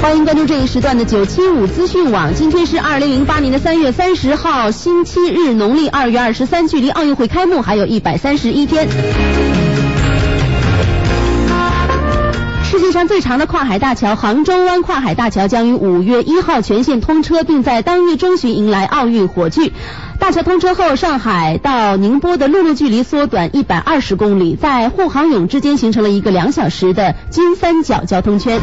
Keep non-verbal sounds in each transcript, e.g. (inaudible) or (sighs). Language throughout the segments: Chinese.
欢迎关注这一时段的九七五资讯网。今天是二零零八年的三月三十号，星期日，农历二月二十三，距离奥运会开幕还有一百三十一天。世界上最长的跨海大桥——杭州湾跨海大桥将于五月一号全线通车，并在当月中旬迎来奥运火炬。大桥通车后，上海到宁波的陆路距离缩短一百二十公里，在沪杭甬之间形成了一个两小时的金三角交通圈。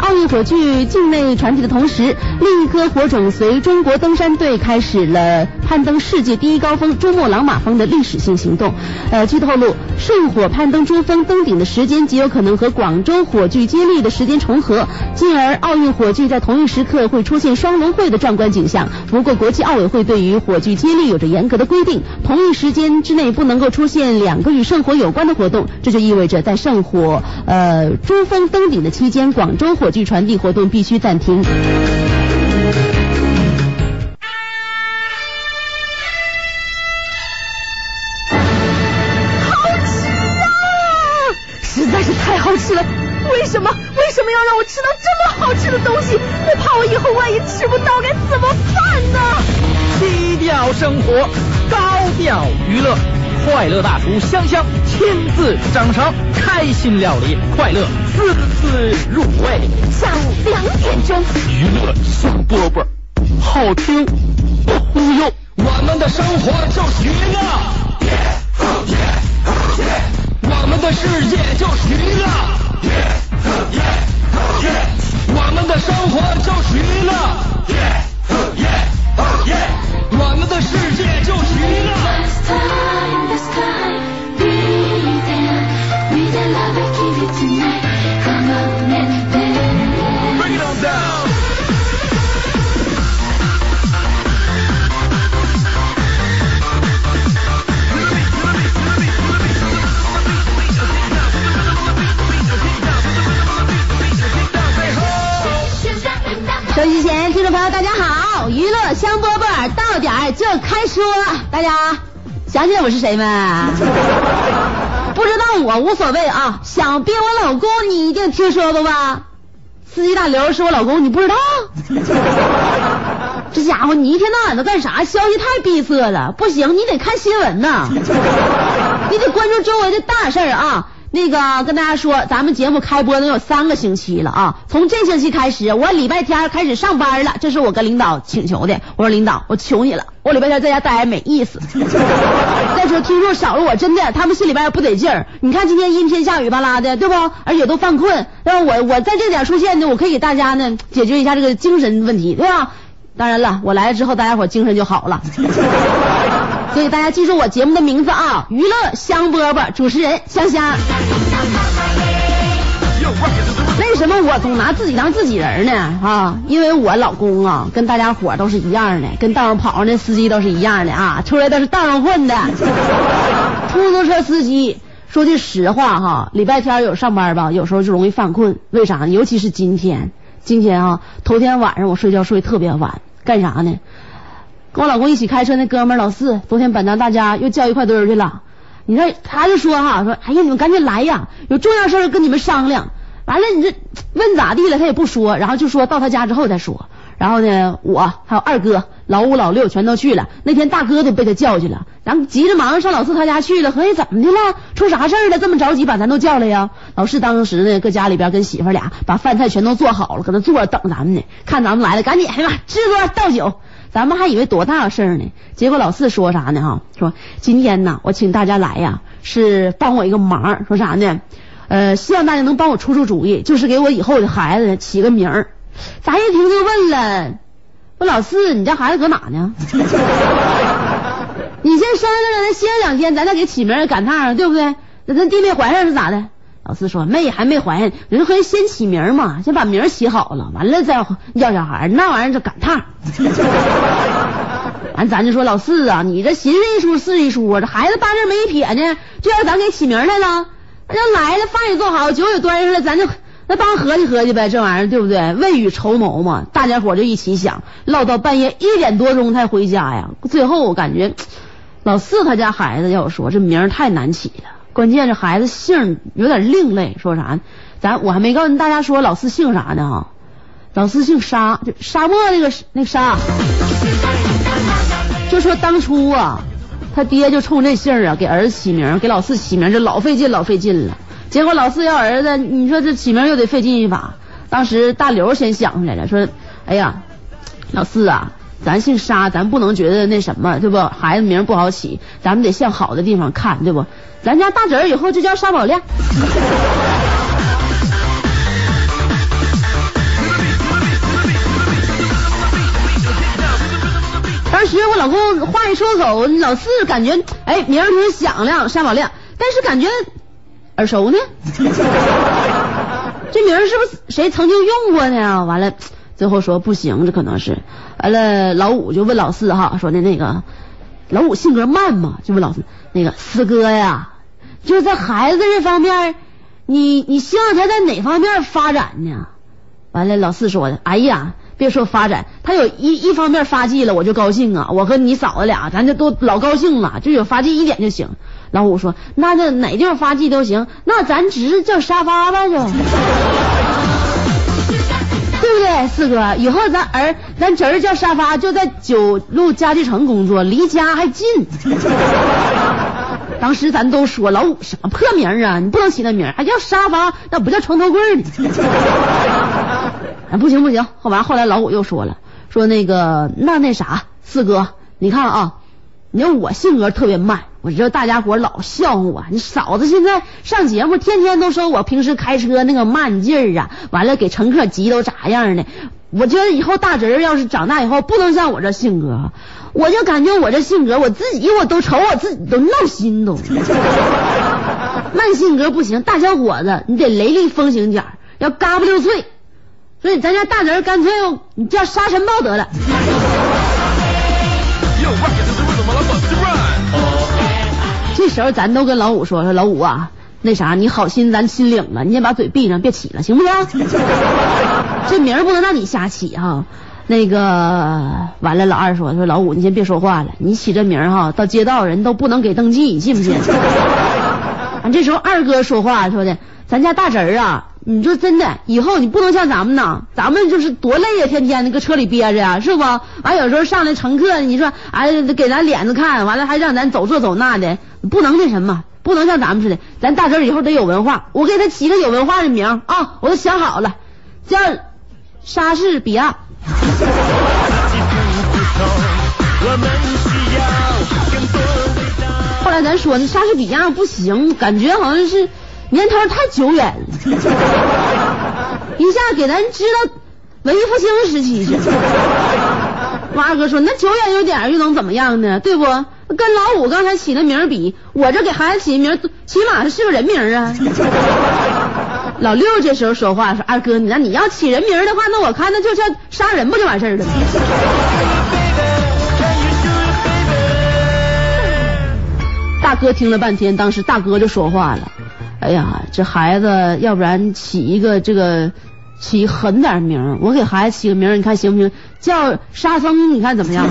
奥运火炬境内传递的同时，另一颗火种随中国登山队开始了攀登世界第一高峰珠穆朗玛峰的历史性行动。呃，据透露，圣火攀登珠峰登顶的时间极有可能和广州火炬接力的时间重合，进而奥运火炬在同一时刻会出现双龙会的壮观景象。不过，国际奥委会对于火炬接力有着严格的规定，同一时间之内不能够出现两个与圣火有关的活动。这就意味着在圣火呃珠峰登顶的期间，广州火炬传递活动必须暂停。好吃啊！实在是太好吃了。为什么？为什么要让我吃到这么好吃的东西？我怕我以后万一吃不到该怎么办呢？低调生活，高调娱乐，快乐大厨香香亲自掌勺，开心料理，快乐滋滋入味。下午两点钟，娱乐香饽饽，好听不忽悠。我们的生活就是娱乐，我们的世界就是娱乐，我们的生活就是娱乐，我们的世界就是娱乐。收听前，听众朋友，大家好！娱乐香饽饽到点儿就开说了，大家想起来我是谁没？(laughs) 不知道我无所谓啊，想必我老公你一定听说过吧？司机大刘是我老公，你不知道？(laughs) 这家伙你一天到晚都干啥？消息太闭塞了，不行，你得看新闻呐，(laughs) 你得关注周围的大事儿啊。那个跟大家说，咱们节目开播能有三个星期了啊！从这星期开始，我礼拜天开始上班了，这是我跟领导请求的。我说领导，我求你了，我礼拜天在家待着没意思。(laughs) 再说听说少了我，真的他们心里边不得劲儿。你看今天阴天下雨巴拉的，对不？而且都犯困，然后我我在这点出现呢，我可以给大家呢解决一下这个精神问题，对吧？当然了，我来了之后，大家伙精神就好了。所以大家记住我节目的名字啊，娱乐香饽饽，主持人香香。为什么我总拿自己当自己人呢？啊，因为我老公啊，跟大家伙都是一样的，跟道上跑上的司机都是一样的啊，出来都是道上混的。出租车司机，说句实话哈，礼拜天有上班吧，有时候就容易犯困，为啥？尤其是今天，今天啊，头天晚上我睡觉睡特别晚，干啥呢？跟我老公一起开车那哥们儿老四，昨天本咱大家又叫一块堆儿去了。你说他就说哈，说哎呀你们赶紧来呀，有重要事儿跟你们商量。完了你这问咋地了，他也不说，然后就说到他家之后再说。然后呢，我还有二哥、老五、老六全都去了。那天大哥都被他叫去了，咱急着忙上老四他家去了。合计怎么的了？出啥事儿了？这么着急把咱都叫来呀？老四当时呢，搁家里边跟媳妇俩把饭菜全都做好了，搁那坐着等咱们呢。看咱们来了，赶紧哎呀妈，支桌倒酒。咱们还以为多大事儿呢，结果老四说啥呢？哈，说今天呢，我请大家来呀，是帮我一个忙。说啥呢？呃，希望大家能帮我出出主意，就是给我以后的孩子起个名儿。咱一听就问了，说老四，你家孩子搁哪呢？(laughs) 你先生下来，咱歇两天，咱再给起名儿赶趟，对不对？那咱弟妹怀上是咋的？老四说妹还没怀孕，人可以先起名嘛，先把名起好了，完了再要小孩，那玩意儿就赶趟。(laughs) 完咱就说老四啊，你这寻思一出是一出啊，这孩子八字没一撇呢，就要咱给起名来了。那来了，饭也做好，酒也端上了，咱就那帮合计合计呗，这玩意儿对不对？未雨绸缪嘛，大家伙就一起想，唠到半夜一点多钟才回家呀。最后我感觉老四他家孩子要说这名太难起了。关键这孩子姓有点另类，说啥呢？咱我还没告诉大家说老四姓啥呢哈，老四姓沙，就沙漠那个那个沙。就说当初啊，他爹就冲这姓啊，给儿子起名，给老四起名，这老费劲老费劲了。结果老四要儿子，你说这起名又得费劲一把。当时大刘先想出来了，说：“哎呀，老四啊，咱姓沙，咱不能觉得那什么，对不？孩子名不好起，咱们得向好的地方看，对不？咱家大侄儿以后就叫沙宝亮。”当时我老公话一说口，老四感觉哎名挺响亮，沙宝亮，但是感觉耳熟呢。(laughs) 这名是不是谁曾经用过呢？完了，最后说不行，这可能是。完了，老五就问老四哈，说的那个老五性格慢嘛，就问老四那个四哥呀，就在孩子这方面，你你希望他在哪方面发展呢？完了，老四说的，哎呀。别说发展，他有一一方面发迹了，我就高兴啊！我和你嫂子俩，咱就都老高兴了，就有发迹一点就行。老五说，那这哪地方发迹都行，那咱直接叫沙发吧，就，对？四哥，以后咱儿咱侄儿叫沙发，就在九路家具城工作，离家还近。(laughs) 当时咱都说老五什么破名啊，你不能起那名，还叫沙发，那不叫床头柜呢。啊，(laughs) 不行不行，后完后来老五又说了，说那个那那啥，四哥，你看啊，你看我性格特别慢，我知道大家伙老笑话我，你嫂子现在上节目，天天都说我平时开车那个慢劲儿啊，完了给乘客急都咋样的，我觉得以后大侄儿要是长大以后不能像我这性格，我就感觉我这性格我自己我都瞅我自己都闹心都，慢性格不行，大小伙子你得雷厉风行点，要嘎不溜脆。所以咱家大侄儿干脆你叫沙尘暴得了。这时候咱都跟老五说说老五啊，那啥你好心咱心领了，你先把嘴闭上，别起了，行不行？(laughs) 这名儿不能让你瞎起哈。那个完了，老二说说老五你先别说话了，你起这名儿哈，到街道人都不能给登记，你信不信？完 (laughs) 这时候二哥说话说的，咱家大侄儿啊。你说真的，以后你不能像咱们呢，咱们就是多累呀，天天的搁车里憋着呀，是不？完有时候上来乘客，你说哎给咱脸子看，完了还让咱走这走那的，不能那什么，不能像咱们似的。咱大侄以后得有文化，我给他起个有文化的名啊，我都想好了，叫莎士比亚。(laughs) 后来咱说那莎士比亚不行，感觉好像是。年头太久远了，(laughs) 一下给咱知道文艺复兴时期去。二哥说那久远有点又能怎么样呢？对不？跟老五刚才起的名比，我这给孩子起的名起码是个人名啊。(laughs) 老六这时候说话说：“二哥，你那你要起人名的话，那我看那就叫杀人不就完事儿了？”大哥听了半天，当时大哥就说话了。哎呀，这孩子，要不然起一个这个起狠点名，我给孩子起个名，你看行不行？叫沙僧，你看怎么样？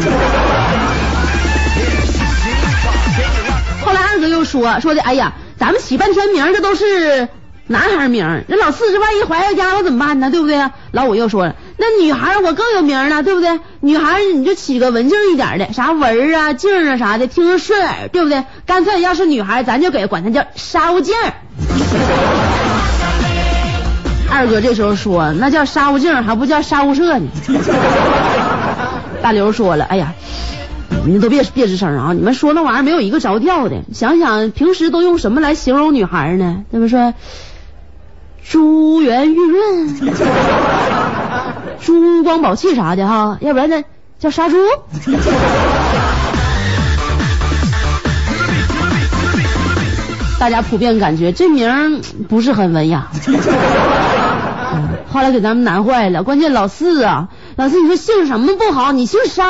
后来二哥又说说的，哎呀，咱们起半天名，这都是男孩名，那老四这万一怀了家了怎么办呢？对不对？老五又说了，那女孩我更有名了，对不对？女孩你就起个文静一点的，啥文啊、静啊啥的，听着顺耳，对不对？干脆要是女孩，咱就给管她叫沙悟净。二哥这时候说：“那叫沙悟净，还不叫沙悟社呢。(laughs) ”大刘说了：“哎呀，你们都别别吱声啊！你们说那玩意儿没有一个着调的。想想平时都用什么来形容女孩呢？对不说珠圆玉润、珠光宝气啥的哈？要不然呢叫杀猪？”大家普遍感觉这名不是很文雅。后来给咱们难坏了，关键老四啊，老四你说姓什么不好？你姓杀，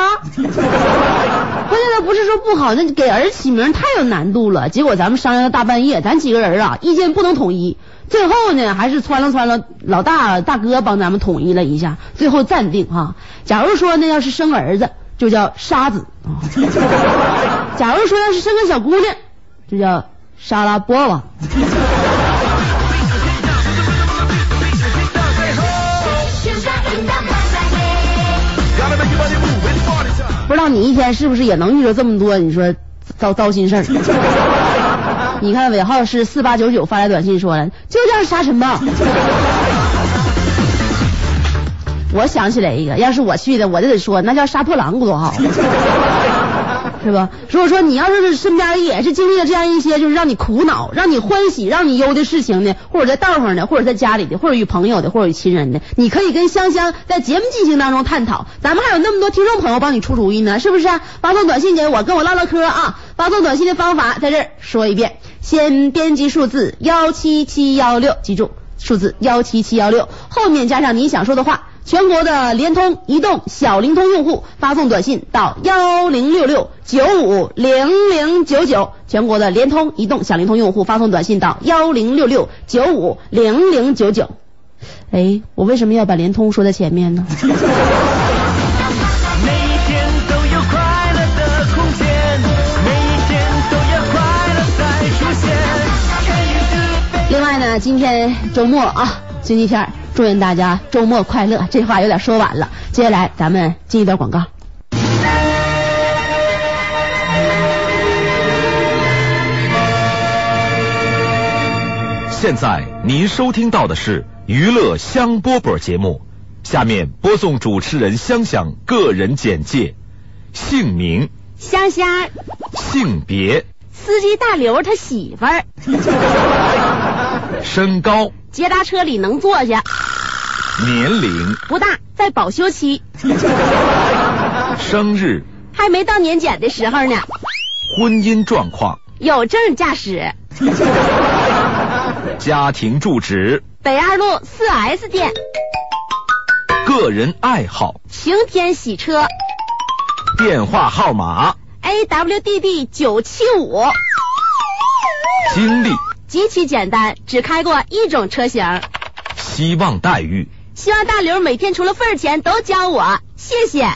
关键他不是说不好，那给儿起名太有难度了。结果咱们商量到大半夜，咱几个人啊意见不能统一，最后呢还是穿了穿了老大大哥帮咱们统一了一下，最后暂定哈。假如说呢要是生儿子就叫沙子，(laughs) 假如说要是生个小姑娘就叫。沙拉波娃。不知道你一天是不是也能遇着这么多你说糟糟心事儿？(laughs) 你看尾号是四八九九发来短信说了，就叫沙尘暴。(laughs) 我想起来一个，要是我去的，我就得说那叫杀破狼多好，是吧？如果说你要是身边也是经历了这样一些就是让你苦恼、让你欢喜、让你忧的事情呢，或者在道上的，或者在家里的，或者与朋友的，或者与亲人的，你可以跟香香在节目进行当中探讨。咱们还有那么多听众朋友帮你出主意呢，是不是、发送短信给我，跟我唠唠嗑啊！发送短信的方法在这说一遍，先编辑数字幺七七幺六，记住数字幺七七幺六，后面加上你想说的话。全国的联通、移动、小灵通用户发送短信到幺零六六九五零零九九。全国的联通、移动、小灵通用户发送短信到幺零六六九五零零九九。哎，我为什么要把联通说在前面呢？每一天都有快乐的空间，每一天都有快乐在出现。另外呢，今天周末啊，星期天儿，祝愿大家周末快乐。这话有点说晚了，接下来咱们进一段广告。现在您收听到的是娱乐香饽饽节目，下面播送主持人香香个人简介：姓名、香香，性别、司机大刘他媳妇儿，(laughs) 身高、(laughs) 捷达车里能坐下，年龄、不大，在保修期，生日、还没到年检的时候呢，婚姻状况、有证驾驶。家庭住址、北二路四 S 店，个人爱好、晴天洗车。电话号码、，AWDD 九七五，经历、极其简单，只开过一种车型。希望待遇。希望大刘每天除了份儿钱都教我，谢谢。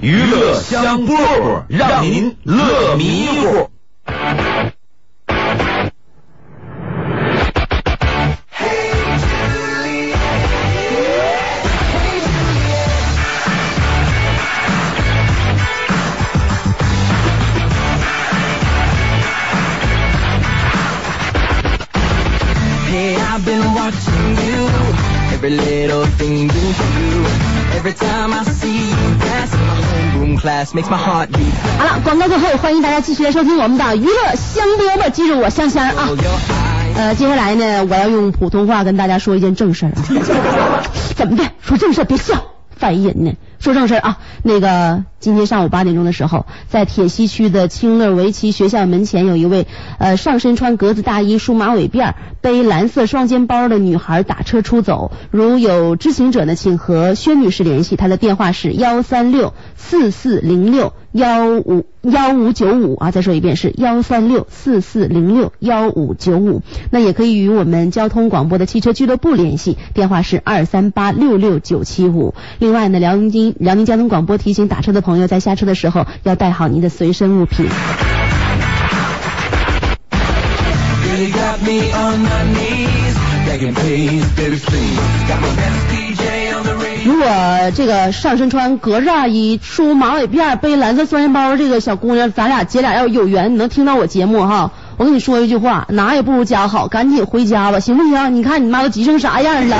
娱乐香饽饽，让您乐迷糊。好了，广告过后，欢迎大家继续来收听我们的娱乐香饽饽，记住我香香啊.呃，接下来呢，我要用普通话跟大家说一件正事儿啊。(laughs) 怎么的？说正事儿别笑，烦人呢。说正事啊，那个今天上午八点钟的时候，在铁西区的清乐围棋学校门前，有一位呃上身穿格子大衣、梳马尾辫、背蓝色双肩包的女孩打车出走。如有知情者呢，请和薛女士联系，她的电话是幺三六四四零六幺五幺五九五啊，再说一遍是幺三六四四零六幺五九五。那也可以与我们交通广播的汽车俱乐部联系，电话是二三八六六九七五。另外呢，辽宁辽宁交通广播提醒打车的朋友，在下车的时候要带好您的随身物品。如果这个上身穿格子大衣、梳马尾辫、背蓝色双肩包这个小姑娘，咱俩姐俩要有缘，你能听到我节目哈，我跟你说一句话，哪也不如家好，赶紧回家吧，行不行？你看你妈都急成啥样了。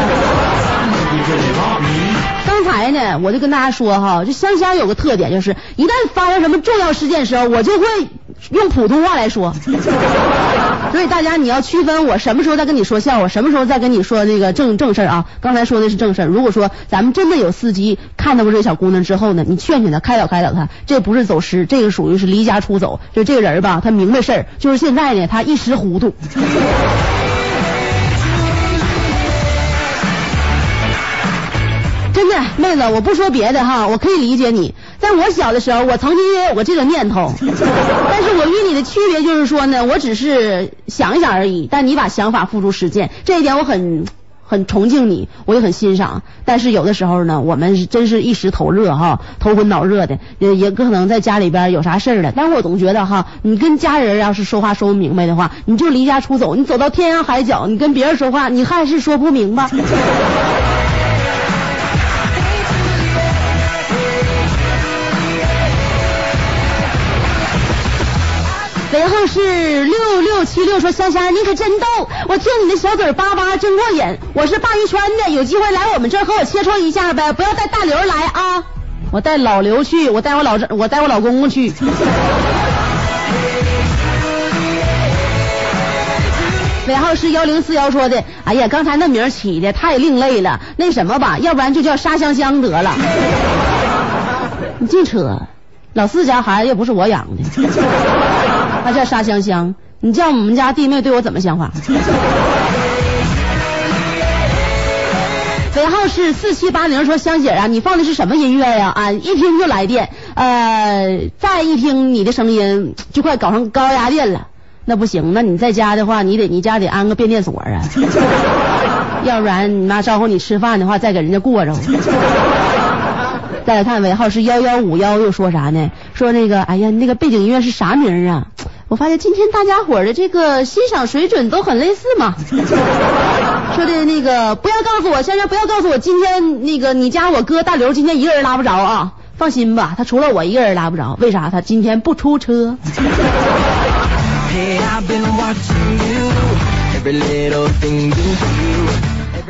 刚才呢，我就跟大家说哈，这香香有个特点，就是一旦发生什么重要事件的时候，我就会用普通话来说。所以大家你要区分我什么时候在跟你说笑话，什么时候在跟你说那个正正事儿啊。刚才说的是正事儿，如果说咱们真的有司机看到过这小姑娘之后呢，你劝劝她，开导开导她，这不是走失，这个属于是离家出走。就这个人吧，他明白事儿，就是现在呢，他一时糊涂。真的，妹子，我不说别的哈，我可以理解你。在我小的时候，我曾经也有过这个念头，(laughs) 但是我与你的区别就是说呢，我只是想一想而已，但你把想法付诸实践，这一点我很很崇敬你，我也很欣赏。但是有的时候呢，我们是真是一时头热哈，头昏脑热的，也也可能在家里边有啥事儿了。但是我总觉得哈，你跟家人要是说话说不明白的话，你就离家出走，你走到天涯海角，你跟别人说话，你还是说不明白。(laughs) 尾号是六六七六，说香香你可真逗，我听你的小嘴叭叭真过瘾。我是鲅鱼圈的，有机会来我们这儿和我切磋一下呗，不要带大刘来啊。我带老刘去，我带我老我带我老公公去。尾号是幺零四幺说的，哎呀，刚才那名起的太另类了，那什么吧，要不然就叫沙香香得了。你净扯，老四家孩子又不是我养的，他叫沙香香，你叫我们家弟妹对我怎么想法？(laughs) 尾号是四七八零，说香姐啊，你放的是什么音乐呀？啊，一听就来电，呃，再一听你的声音就快搞成高压电了。那不行，那你在家的话，你得你家得安个变电所啊，(laughs) 要不然你妈招呼你吃饭的话，再给人家过着。再来看尾号是幺幺五幺，又说啥呢？说那个，哎呀，那个背景音乐是啥名啊？我发现今天大家伙的这个欣赏水准都很类似嘛。(laughs) 说的那个，不要告诉我，先生不要告诉我，今天那个你家我哥大刘今天一个人拉不着啊。放心吧，他除了我一个人拉不着，为啥？他今天不出车。Hey,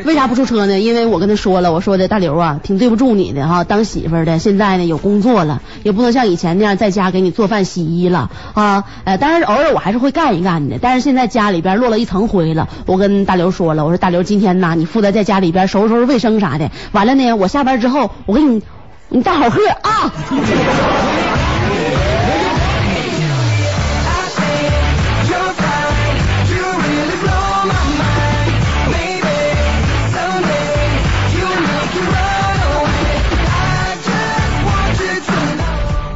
为啥不出车呢？因为我跟他说了，我说的大刘啊，挺对不住你的哈，当媳妇的，现在呢有工作了，也不能像以前那样在家给你做饭洗衣了啊。呃，当然偶尔我还是会干一干的，但是现在家里边落了一层灰了。我跟大刘说了，我说大刘今天呐，你负责在家里边收拾收拾卫生啥的。完了呢，我下班之后，我给你你带好喝啊。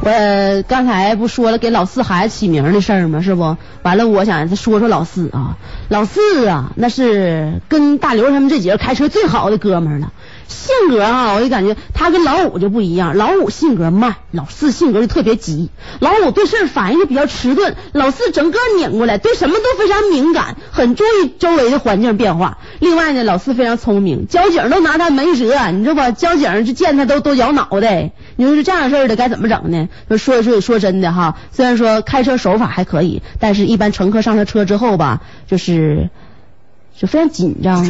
呃刚才不说了给老四孩子起名的事儿吗？是不？完了，我想说说老四啊，老四啊，那是跟大刘他们这几个开车最好的哥们儿了。性格啊，我就感觉他跟老五就不一样，老五性格慢，老四性格就特别急。老五对事反应就比较迟钝，老四整个拧过来，对什么都非常敏感，很注意周围的环境变化。另外呢，老四非常聪明，交警都拿他没辙，你知道吧？交警就见他都都摇脑袋。你说是这样式儿的该怎么整呢？说说说说真的哈，虽然说开车手法还可以，但是一般乘客上了车之后吧，就是就非常紧张。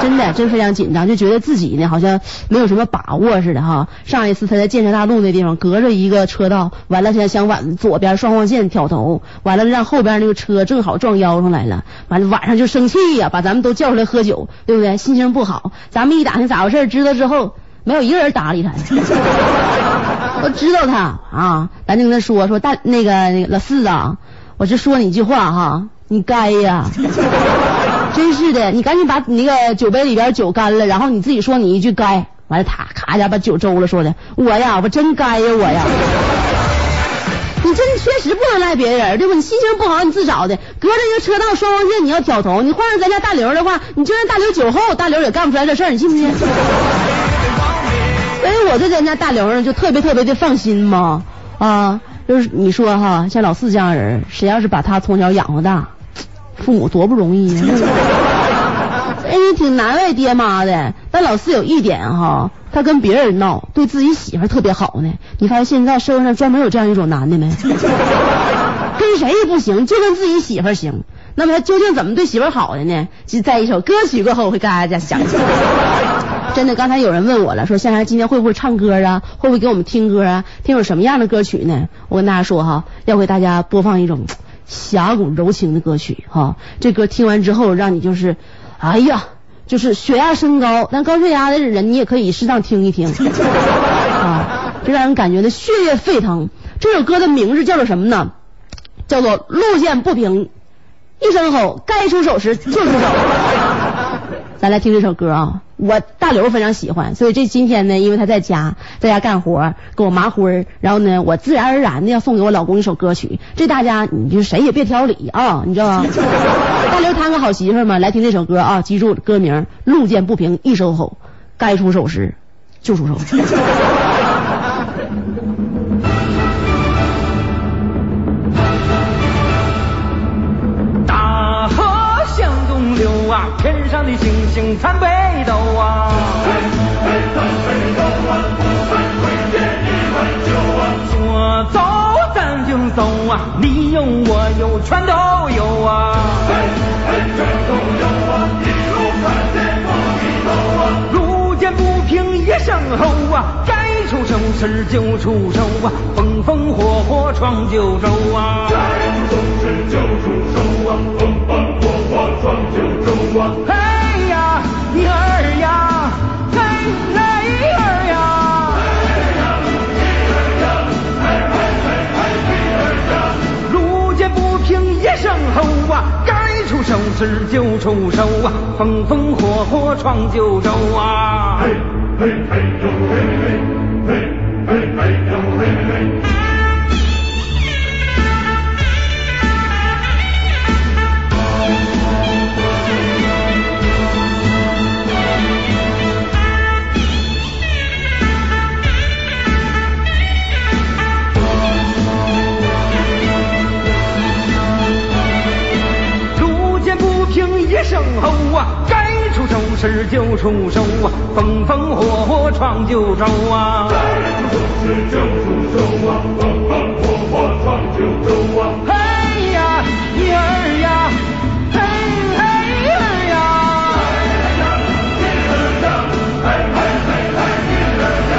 真的，真非常紧张，就觉得自己呢好像没有什么把握似的哈。上一次他在建设大路那地方隔着一个车道，完了现在相反左边双黄线挑头，完了让后边那个车正好撞腰上来了，完了晚上就生气呀、把咱们都叫出来喝酒，对不对？心情不好，咱们一打听咋回事，知道之后没有一个人搭理他。(laughs) 我知道他啊，咱就跟他说说大那个那个老四啊，我就说你一句话哈，你该呀。真是的，你赶紧把你那个酒杯里边酒干了，然后你自己说你一句该，完了他咔一下把酒周了，说的我呀，我真该呀，我呀。你真确实不能赖别人，对吧？你心情不好你自找的，隔着一个车道双黄线你要挑头，你换上咱家大刘的话，你就让大刘酒后，大刘也干不出来这事儿，你信不信？所 (laughs) 以我对咱家大刘呢就特别特别的放心嘛啊，就是你说哈，像老四这样人，谁要是把他从小养活大，父母多不容易呀、(laughs) 哎，你挺难为爹妈的。但老四有一点哈，他跟别人闹，对自己媳妇特别好呢。你发现现在社会上专门有这样一种男的没？(laughs) 跟谁也不行，就跟自己媳妇行。那么他究竟怎么对媳妇好的呢？就在一首歌曲过后，我会跟大家讲。(laughs) 真的，刚才有人问我了，说香香今天会不会唱歌啊？会不会给我们听歌啊？听首什么样的歌曲呢？我跟大家说哈，要给大家播放一种侠骨柔情的歌曲哈。这歌听完之后，让你就是，哎呀，就是血压升高，但高血压的人你也可以适当听一听 (laughs) 啊，这让人感觉的血液沸腾。这首歌的名字叫做什么呢？叫做路见不平一声吼，该出手时就出手。咱来听这首歌啊，我大刘非常喜欢，所以这今天呢，因为他在家在家干活，给我麻灰儿，然后呢，我自然而然的要送给我老公一首歌曲，这大家你就谁也别挑理啊，你知道吗？(laughs) 大刘摊个好媳妇嘛，来听这首歌啊，记住歌名《路见不平一声吼，该出手时就出手》。(laughs) 天上的星星参北斗啊，参北斗北斗啊，不问归期，你们就往左走，咱就走啊，你有我有全都有啊，全都有啊，一路看天不低头啊，路见不平一声吼啊，该出手时就出手啊，风风火火闯九州啊，该出手时就出手啊。嘿呀，你儿呀，嘿嘿一儿呀。路见不平一声吼啊，该出手时就出手啊，风风火火闯九州啊。路吼啊，该出手时就出手啊，风风火火闯九州啊。该出手时就出手啊，风风火火闯九州啊。嘿呀，咿儿呀，嘿嘿妮儿呀。嘿呀，妮儿呀，嘿嘿嘿嘿妮儿呀。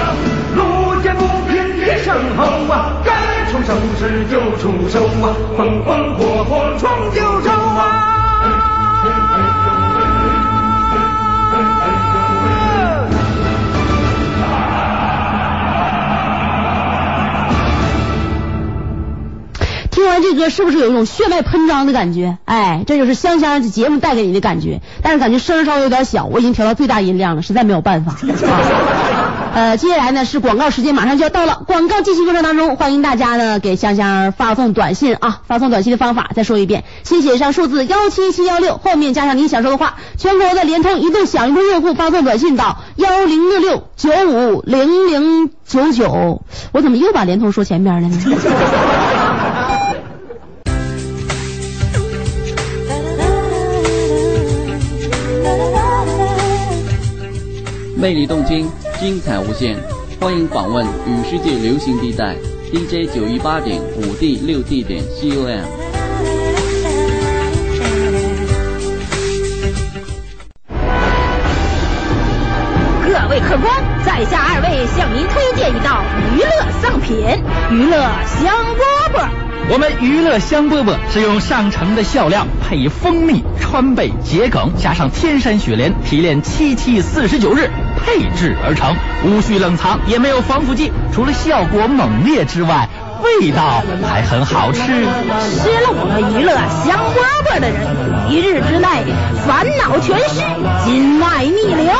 路见不平一声吼啊，该出手时就出手啊，风风火火闯九州啊。听完这歌是不是有一种血脉喷张的感觉？哎，这就是香香节目带给你的感觉。但是感觉声儿稍微有点小，我已经调到最大音量了，实在没有办法。啊 (laughs) 呃，接下来呢是广告时间，马上就要到了。广告进行过程当中，欢迎大家呢给香香发送短信啊，发送短信的方法再说一遍，先写上数字幺七七幺六，后面加上你想说的话。全国的联通、移动、小灵通用户发送短信到幺零六六九五零零九九。我怎么又把联通说前边了呢？魅力动听，精彩无限，欢迎访问与世界流行地带 DJ 九一八点五 D 六 D 点 COM。各位客官，在下二位向您推荐一道娱乐上品——娱乐香饽饽。我们娱乐香饽饽是用上乘的笑料配以蜂蜜、川贝、桔梗，加上天山雪莲提炼七七四十九日配制而成，无需冷藏，也没有防腐剂，除了效果猛烈之外，味道还很好吃。吃了我们娱乐香饽饽的人，一日之内烦恼全失，筋脉逆流，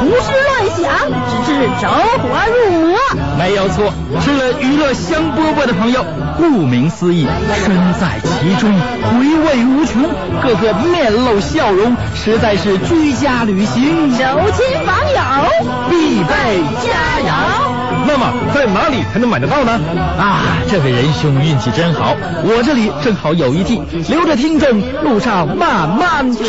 胡思乱想，直至走火入魔。没有错，吃了娱乐香饽饽的朋友，顾名思义，身在其中，回味无穷，个个面露笑容，实在是居家旅行走亲访友，必备佳肴。那么在哪里才能买得到呢？啊，这位仁兄运气真好，我这里正好有一屉，留着听众路上慢慢吃。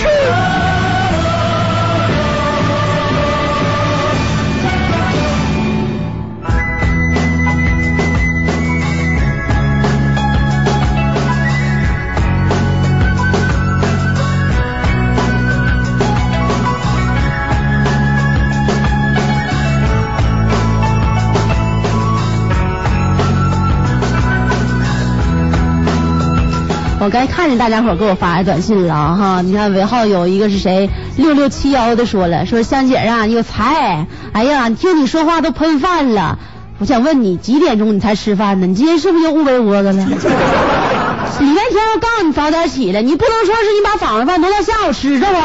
我刚才看见大家伙给我发的短信了哈，你看尾号有一个是谁？六六七幺的说了，说香姐啊，有才，哎呀，听你说话都喷饭了。我想问你几点钟你才吃饭呢？你今 (laughs) 天是不是又捂被窝子了？礼拜天我告诉你早点起来，你不能说是你把早上饭挪到下午吃着不？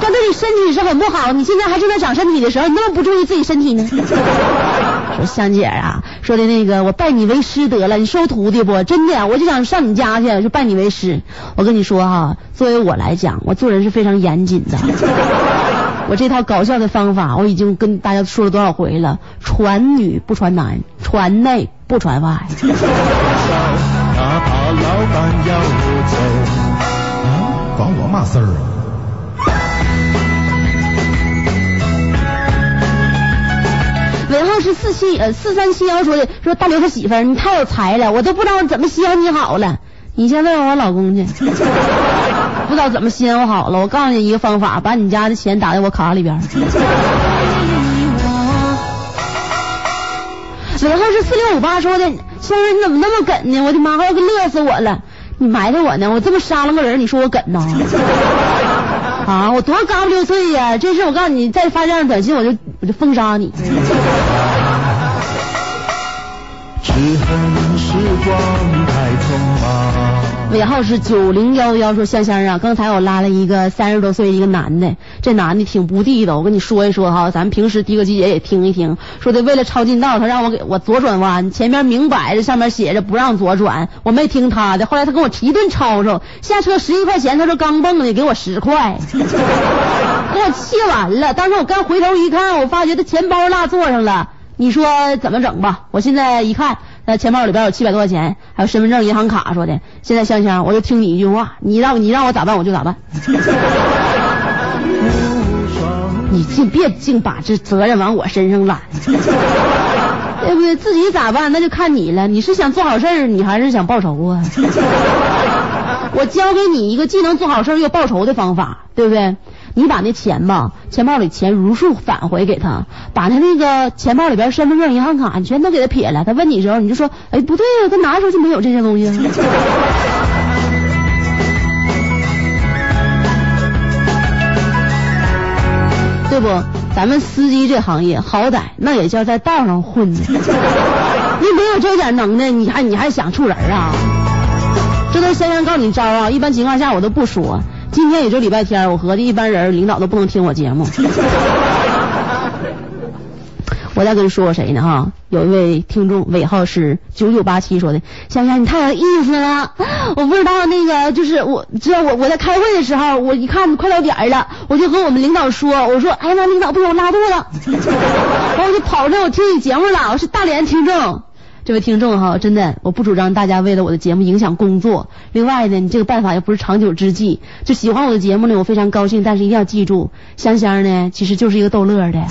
这对你身体是很不好。你现在还正在长身体的时候，你那么不注意自己身体呢？(laughs) 说香姐啊，说的那个我拜你为师得了，你收徒弟不？真的，我就想上你家去，就拜你为师。我跟你说哈，作为我来讲，我做人是非常严谨的。我这套搞笑的方法，我已经跟大家说了多少回了？传女不传男，传内不传外。(laughs) 哪怕老板要我走，啊，关我嘛事儿啊？四七呃四三七幺说的，说大刘他媳妇儿你太有才了，我都不知道怎么稀罕你好了。你先问问我老公去，(laughs) 不知道怎么稀罕我好了。我告诉你一个方法，把你家的钱打在我卡里边儿。(laughs) 尾号是四六五八说的，先生你怎么那么梗呢？我的妈，要给乐死我了！你埋汰我呢？我这么杀了个人，你说我梗呐？啊，我多嘎不溜脆呀！这事我告诉你，再发这样的短信，我就我就封杀你。尾号是九零幺幺，说香香啊，刚才我拉了一个三十多岁一个男的，这男的挺不地道，我跟你说一说哈，咱们平时的哥季姐也听一听，说的为了抄近道，他让我给我左转弯，前面明摆着上面写着不让左转，我没听他的，后来他跟我一顿吵吵，下车十一块钱，他说刚蹦的给我十块，(laughs) 给我气完了，当时我刚回头一看，我发觉他钱包落座上了，你说怎么整吧？我现在一看。那钱包里边有七百多块钱，还有身份证、银行卡，说的。现在香香，我就听你一句话，你让你让我咋办我就咋办。(laughs) 你净别净把这责任往我身上揽，(laughs) 对不对？自己咋办那就看你了。你是想做好事儿，你还是想报仇啊？(laughs) 我教给你一个既能做好事儿又报仇的方法，对不对？你把那钱吧，钱包里钱如数返回给他，把他那个钱包里边身份证、银行卡全都给他撇了。他问你的时候，你就说，哎，不对呀，他拿出去没有这些东西啊。(laughs) 对不？咱们司机这行业，好歹那也叫在道上混呢。(laughs) 你没有这点能耐，你还你还想处人啊？这都是香香告你招啊，一般情况下我都不说。今天也就礼拜天，我合计一般人领导都不能听我节目。(laughs) 我再跟你说我谁呢哈？有一位听众尾号是九九八七说的，香香你太有意思了，我不知道那个就是我知道我我在开会的时候，我一看快到点儿了，我就和我们领导说，我说哎呀妈，领导不行，我拉肚子，然后我就跑这我听你节目了，我是大连听众。这位听众哈，真的，我不主张大家为了我的节目影响工作。另外呢，你这个办法又不是长久之计。就喜欢我的节目呢，我非常高兴，但是一定要记住，香香呢其实就是一个逗乐的。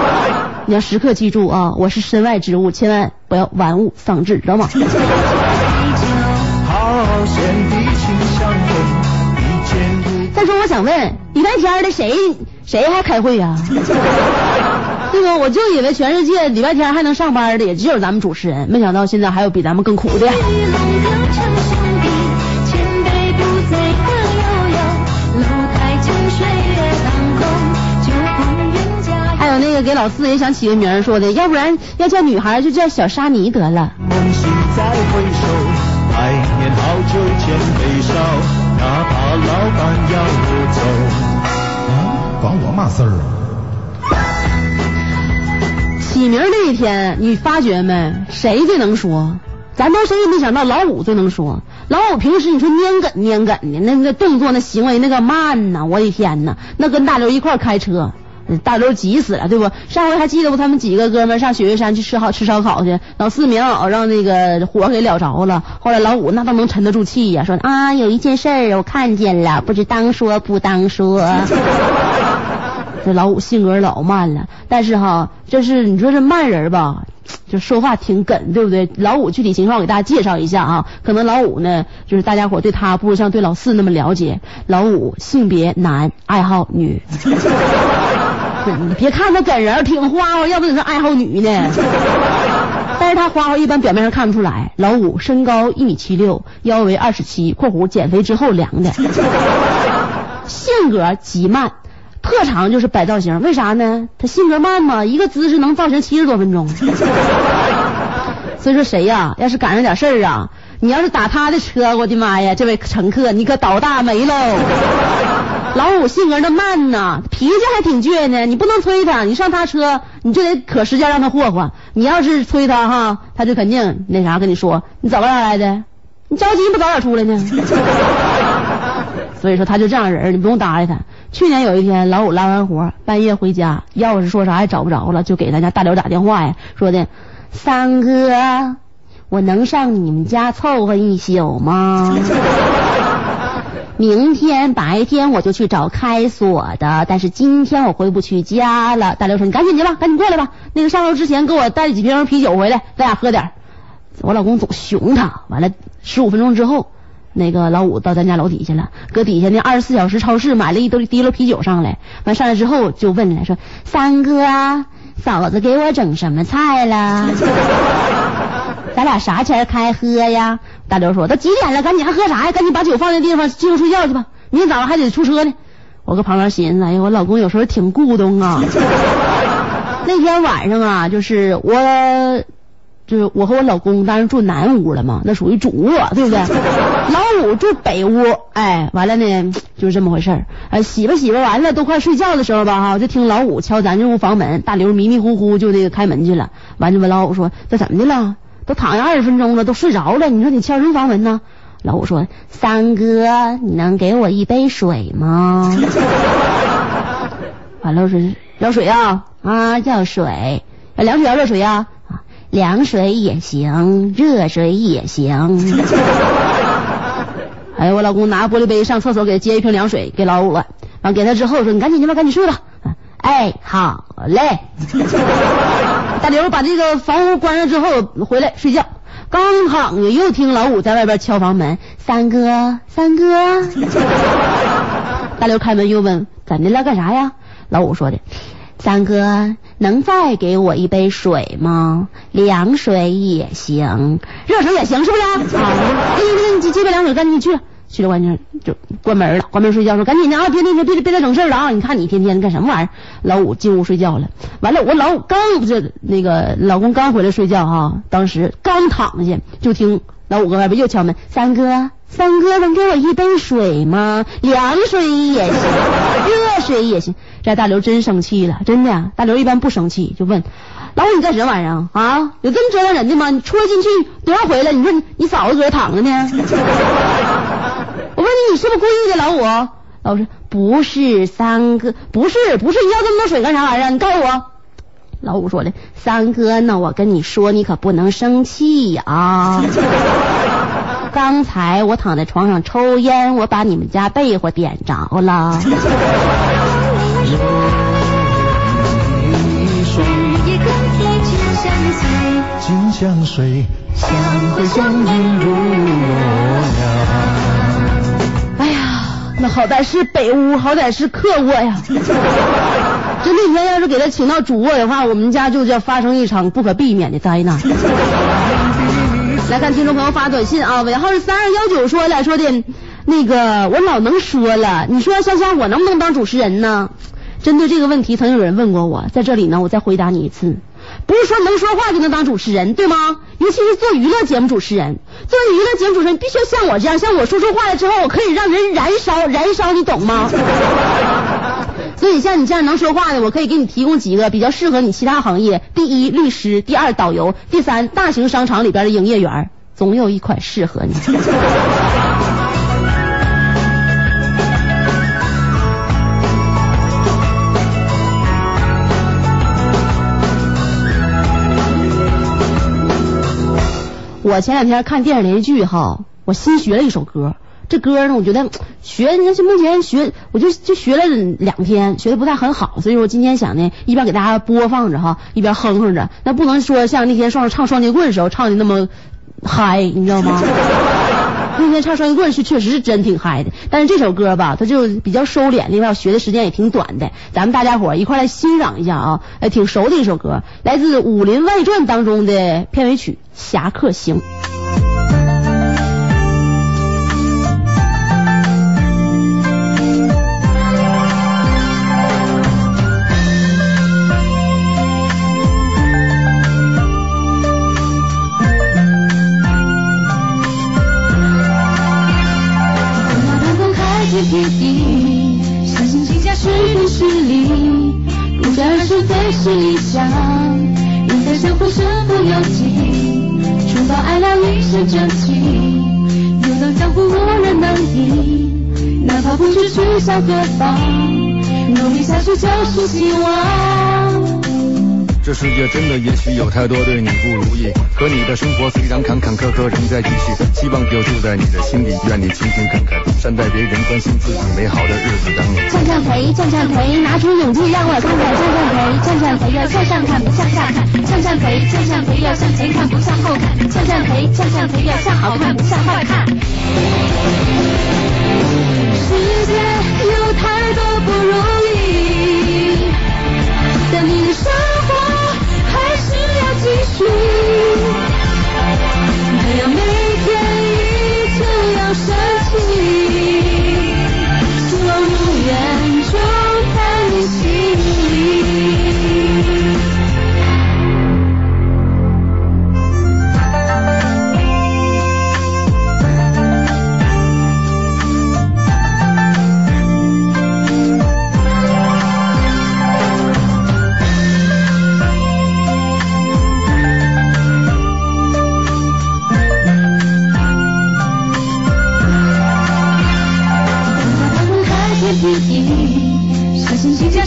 (laughs) 你要时刻记住啊，我是身外之物，千万不要玩物丧志，知道吗？再说，我想问，礼拜天的谁谁还开会呀、对吧？我就以为全世界礼拜天还能上班的，也只有咱们主持人，没想到现在还有比咱们更苦的。龙流成兄弟，前辈不再可悠悠，楼台沉水月当空，酒红人家还有那个给老四也想起个名儿说的，要不然要叫女孩就叫小沙尼得了。梦醒再回首，百年好酒千杯少，哪怕老板要我走。啊，管我嘛事儿啊？起名这一天，你发觉没？谁最能说？咱都谁也没想到老五最能说。老五平时你说蔫梗蔫梗的，那那动作那行为那个慢呐，我的天呐，那跟大刘一块开车，大刘急死了，对不？上回还记得不？他们几个哥们上雪岳山去吃好吃烧烤去，老四棉袄让那个火给燎着了，后来老五那都能沉得住气呀，说啊有一件事儿我看见了，不知当说不当说。(laughs) 这老五性格老慢了，但是哈，这是你说这慢人吧，就说话挺梗，对不对？老五具体情况我给大家介绍一下啊，可能老五呢，就是大家伙对他不如像对老四那么了解。老五性别男，爱好女。(laughs) 你别看他梗人挺花花，要不你说爱好女呢？但是他花花一般表面上看不出来。老五身高一米七六，腰围二十七（括弧减肥之后量的 (laughs) ），性格极慢。特长就是摆造型，为啥呢？他性格慢嘛，一个姿势能造型七十多分钟。(laughs) 所以说谁呀、要是赶上点事儿啊，你要是打他的车，我的妈呀，这位乘客你可倒大霉喽！(laughs) 老五性格那慢呐，脾气还挺倔呢，你不能催他，你上他车你就得可时间让他霍霍。你要是催他哈，他就肯定那啥跟你说，你早点来的，你着急不早点出来呢？(laughs) 所以说他就这样人，你不用搭理他。去年有一天，老五拉完活，半夜回家，钥匙说啥也找不着了，就给咱家大刘打电话呀，说的三哥，我能上你们家凑合一宿吗？(laughs) 明天白天我就去找开锁的，但是今天我回不去家了。大刘说：“你赶紧去吧，赶紧过来吧。那个上楼之前给我带几瓶啤酒回来，咱俩喝点。”我老公总熊他。完了，十五分钟之后，那个老五到咱家楼底下了，搁底下那二十四小时超市买了一兜提溜啤酒上来。完上来之后就问了，说：“三哥，嫂子给我整什么菜了？咱俩啥前开喝呀？”大刘说：“都几点了，赶紧还喝啥呀？赶紧把酒放那地方，进屋睡觉去吧。明天早上还得出车呢。”我搁旁边寻思，哎呀，我老公有时候挺咕咚啊。那天晚上啊，就是我，就是我和我老公当时住南屋了嘛，那属于主卧，对不对？(laughs) 老五住北屋，哎，完了呢，就是这么回事儿。呃，洗吧洗吧完了，都快睡觉的时候吧，哈，就听老五敲咱这屋房门，大刘迷迷糊糊就那个开门去了。完就问老五说：“这怎么的了？都躺下二十分钟了，都睡着了，你说你敲什么房门呢？”老五说：“三哥，你能给我一杯水吗？” (laughs) 完了说：“要水啊啊，要水，要凉水要热水呀？啊，凉水也行，热水也行。(laughs) ”哎，我老公拿玻璃杯上厕所给他接一瓶凉水给老五了，完给他之后说：“你赶紧去吧，赶紧睡吧。”啊哎，好嘞。(laughs) 大刘把这个房屋关上之后回来睡觉，刚躺下又听老五在外边敲房门：“三哥，三哥。(laughs) ”大刘开门又问：“怎的了？干啥呀？”老五说的：“三哥，能再给我一杯水吗？凉水也行，热水也行，是不是？好，那那你接杯凉水，赶紧去。去了，完事就关门了，关门睡觉说赶紧的啊，别别别别别再整事了啊！你看你天天干什么玩意儿？老五进屋睡觉了，完了我老五刚不是那个老公刚回来睡觉哈、当时刚躺下就听老五搁外边又敲门，三哥三哥能给我一杯水吗？凉水也行，热水也行。这大刘真生气了，真的。大刘一般不生气，就问老五你干什么玩意儿啊？有这么折腾人的吗？你出来进去多少回了？你说你你嫂子搁这躺着呢？我问你，你是不是故意的，老五？老五说不是，三哥不是不是，你要这么多水干啥玩意儿？你告诉我。老五说的，三哥呢，我跟你说，你可不能生气啊、刚才我躺在床上抽烟，我把你们家被窝点着了。哎呀，那好歹是北屋，好歹是客卧呀。这那天要是给他请到主卧的话，我们家就要发生一场不可避免的灾难。来看听众朋友发短信啊，尾号是三二幺九说了说的，那个我老能说了，你说香香我能不能当主持人呢？针对这个问题，曾经有人问过我，在这里呢，我再回答你一次，不是说能说话就能当主持人，对吗？尤其是做娱乐节目主持人，做娱乐节目主持人必须像我这样，像我说出话来之后，我可以让人燃烧，燃烧，你懂吗？所以像你这样能说话的，我可以给你提供几个比较适合你其他行业：第一，律师；第二，导游；第三，大型商场里边的营业员，总有一款适合你。我前两天看电视连续剧哈，我新学了一首歌。这歌呢，我觉得学，你看这目前学，我就就学了两天，学的不太很好，所以我今天想呢，一边给大家播放着哈，一边哼哼着。那不能说像那天双唱双截棍的时候唱的那么嗨，你知道吗？(laughs) 那天唱双截棍是确实是真挺嗨的，但是这首歌吧，它就比较收敛，另外学的时间也挺短的。咱们大家伙一块来欣赏一下啊，哎，挺熟的一首歌，来自《武林外传》当中的片尾曲《侠客行》。天辟地，相信天下是天是理，不战而胜最是理想。人在江湖身不由己，除暴安良一身正气，游荡江湖无人能敌，哪怕不知去向何方，努力下去就是希望。这世界真的也许有太多对你不如意，可你的生活虽然坎坎坷坷仍在继续，希望就住在你的心里，愿你勤勤恳恳，善待别人，关心自己，美好的日子等你。向上陪，向上陪，拿出勇气让我看看。向上陪，向上陪，要向上看，不向下看。向上陪，向上陪，要向前看，不向后看。向上陪，向上陪，要向好看，不向坏看。世界有太多不如意，但你的生你还要。每天依旧要升起，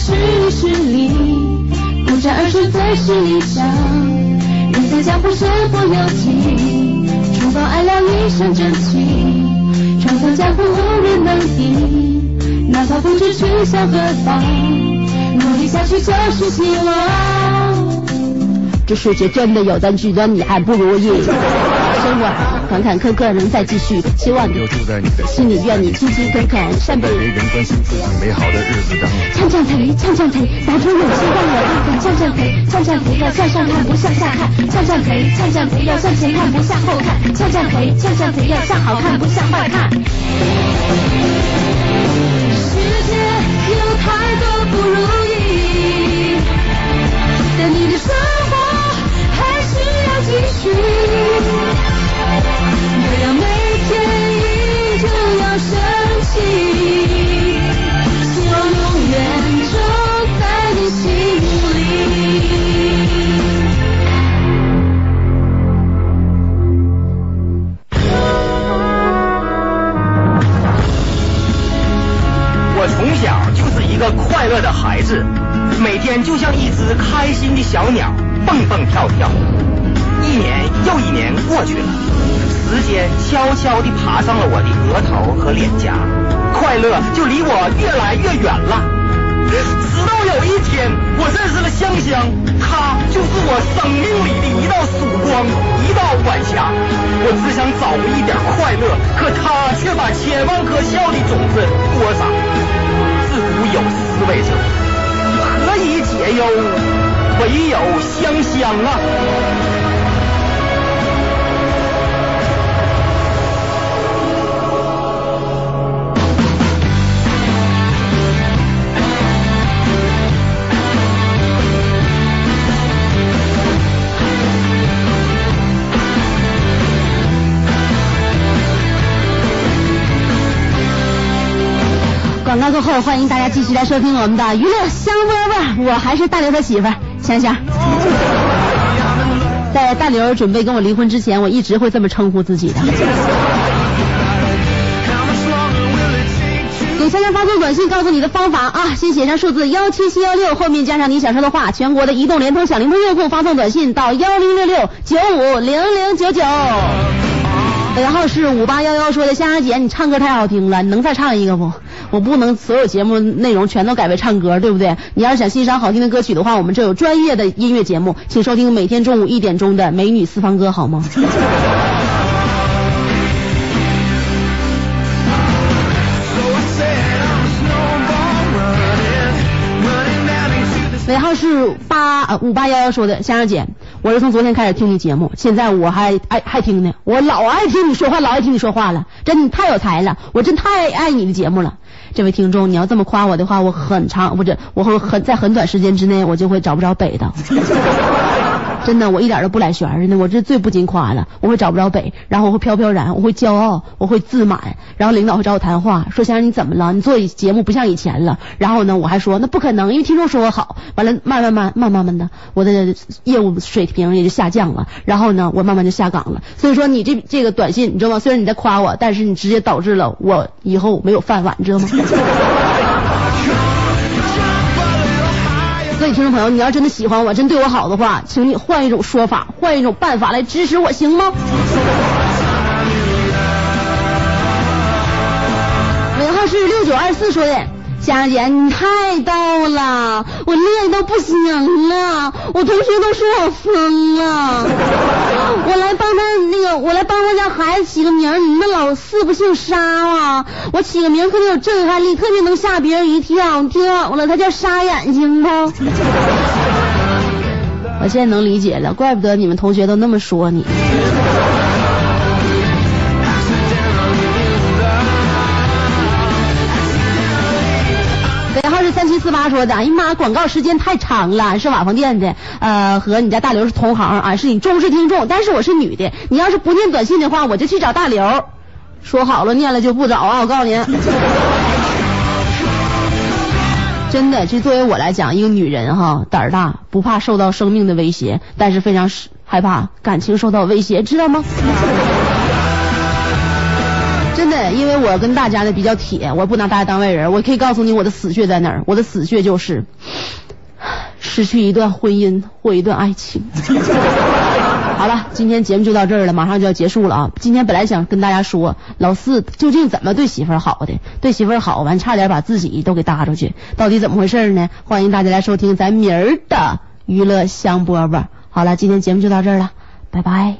是你是你，不战而胜最是理想。人在江湖身不由己，冲锋爱了一身正气，闯荡江湖无人能敌，哪怕不知去向何方，努力下去就是希望。这世界真的有，但举端你还不如意。生活坎坎坷坷仍在继续，希望你就住在你的心里，愿你勤勤恳恳，善待别人，关心自己，美好的日子等你。向上陪，向上陪，拿出勇气让我看看。向上陪，向上陪，要向上看，不向下看。向上陪，向上陪，要向前看，不向后看。向上陪，向上陪，要向好看，不向坏看。世界有太多不如意，但你的生活还是要继续。生气，希望永远住在你心里。我从小就是一个快乐的孩子，每天就像一只开心的小鸟，蹦蹦跳跳。一年又一年过去了，时间悄悄地爬上了我的额头和脸颊，快乐就离我越来越远了。直到有一天，我认识了香香，她就是我生命里的一道曙光，一道晚霞。我只想找回一点快乐，可她却把千万颗笑的种子播撒。自古有思维者，何以解忧？唯有香香啊！广告过后，欢迎大家继续来收听我们的娱乐香饽饽，我还是大刘的媳妇儿香香。(laughs) 在大刘准备跟我离婚之前，我一直会这么称呼自己的。给香香发送短信，告诉你的方法啊，先写上数字幺七七幺六，后面加上你想说的话。全国的移动、联通、小灵通用户发送短信到幺零六六九五零零九九。然后是五八幺幺说的，香香姐，你唱歌太好听了，你能再唱一个不？我不能所有节目内容全都改为唱歌，对不对？你要是想欣赏好听的歌曲的话，我们这有专业的音乐节目，请收听每天中午一点钟的《美女私房歌》，好吗？尾号是八呃五八幺幺说的，香香姐，我是从昨天开始听你节目，现在我还爱还听呢，我老爱听你说话，老爱听你说话了，真你太有才了，我真太爱你的节目了。这位听众，你要这么夸我的话，我很长不是，我会很在很短时间之内，我就会找不着北的。真的，我一点都不揽玄儿呢，我这最不经夸了，我会找不着北，然后我会飘飘然，我会骄傲，我会自满，然后领导会找我谈话，说先生你怎么了？你做节目不像以前了。然后呢，我还说那不可能，因为听众说我好。完了，慢慢慢慢慢慢的，我的业务水平也就下降了。然后呢，我慢慢就下岗了。所以说你这这个短信，你知道吗？虽然你在夸我，但是你直接导致了我以后没有饭碗，你知道吗？(laughs) 所以听众朋友，你要真的喜欢我，真对我好的话，请你换一种说法，换一种办法来支持我，行吗？尾号是六九二四说的。佳姐，你太逗了，我乐的不行了，我同学都说我疯了。我来帮他我来帮我家孩子起个名，你们老四不姓沙吗？我起个名特别有震撼力，特别能吓别人一跳。你听好了，他叫沙眼睛不？我现在能理解了，怪不得你们同学都那么说你。四八说的，哎呀妈，广告时间太长了，是瓦房店的，呃，和你家大刘是同行啊，是你忠实听众，但是我是女的，你要是不念短信的话，我就去找大刘。说好了，念了就不找啊，我告诉您。(laughs) 真的，就作为我来讲，一个女人哈，胆儿大，不怕受到生命的威胁，但是非常害怕感情受到威胁，知道吗？真的，因为我跟大家呢比较铁，我不拿大家当外人，我可以告诉你我的死穴在哪儿。我的死穴就是 (sighs) 失去一段婚姻或一段爱情。(laughs) 好了，今天节目就到这儿了，马上就要结束了啊！今天本来想跟大家说老四究竟怎么对媳妇儿好的，对媳妇儿好完差点把自己都给搭出去，到底怎么回事呢？欢迎大家来收听咱明儿的娱乐香饽饽。好了，今天节目就到这儿了，拜拜。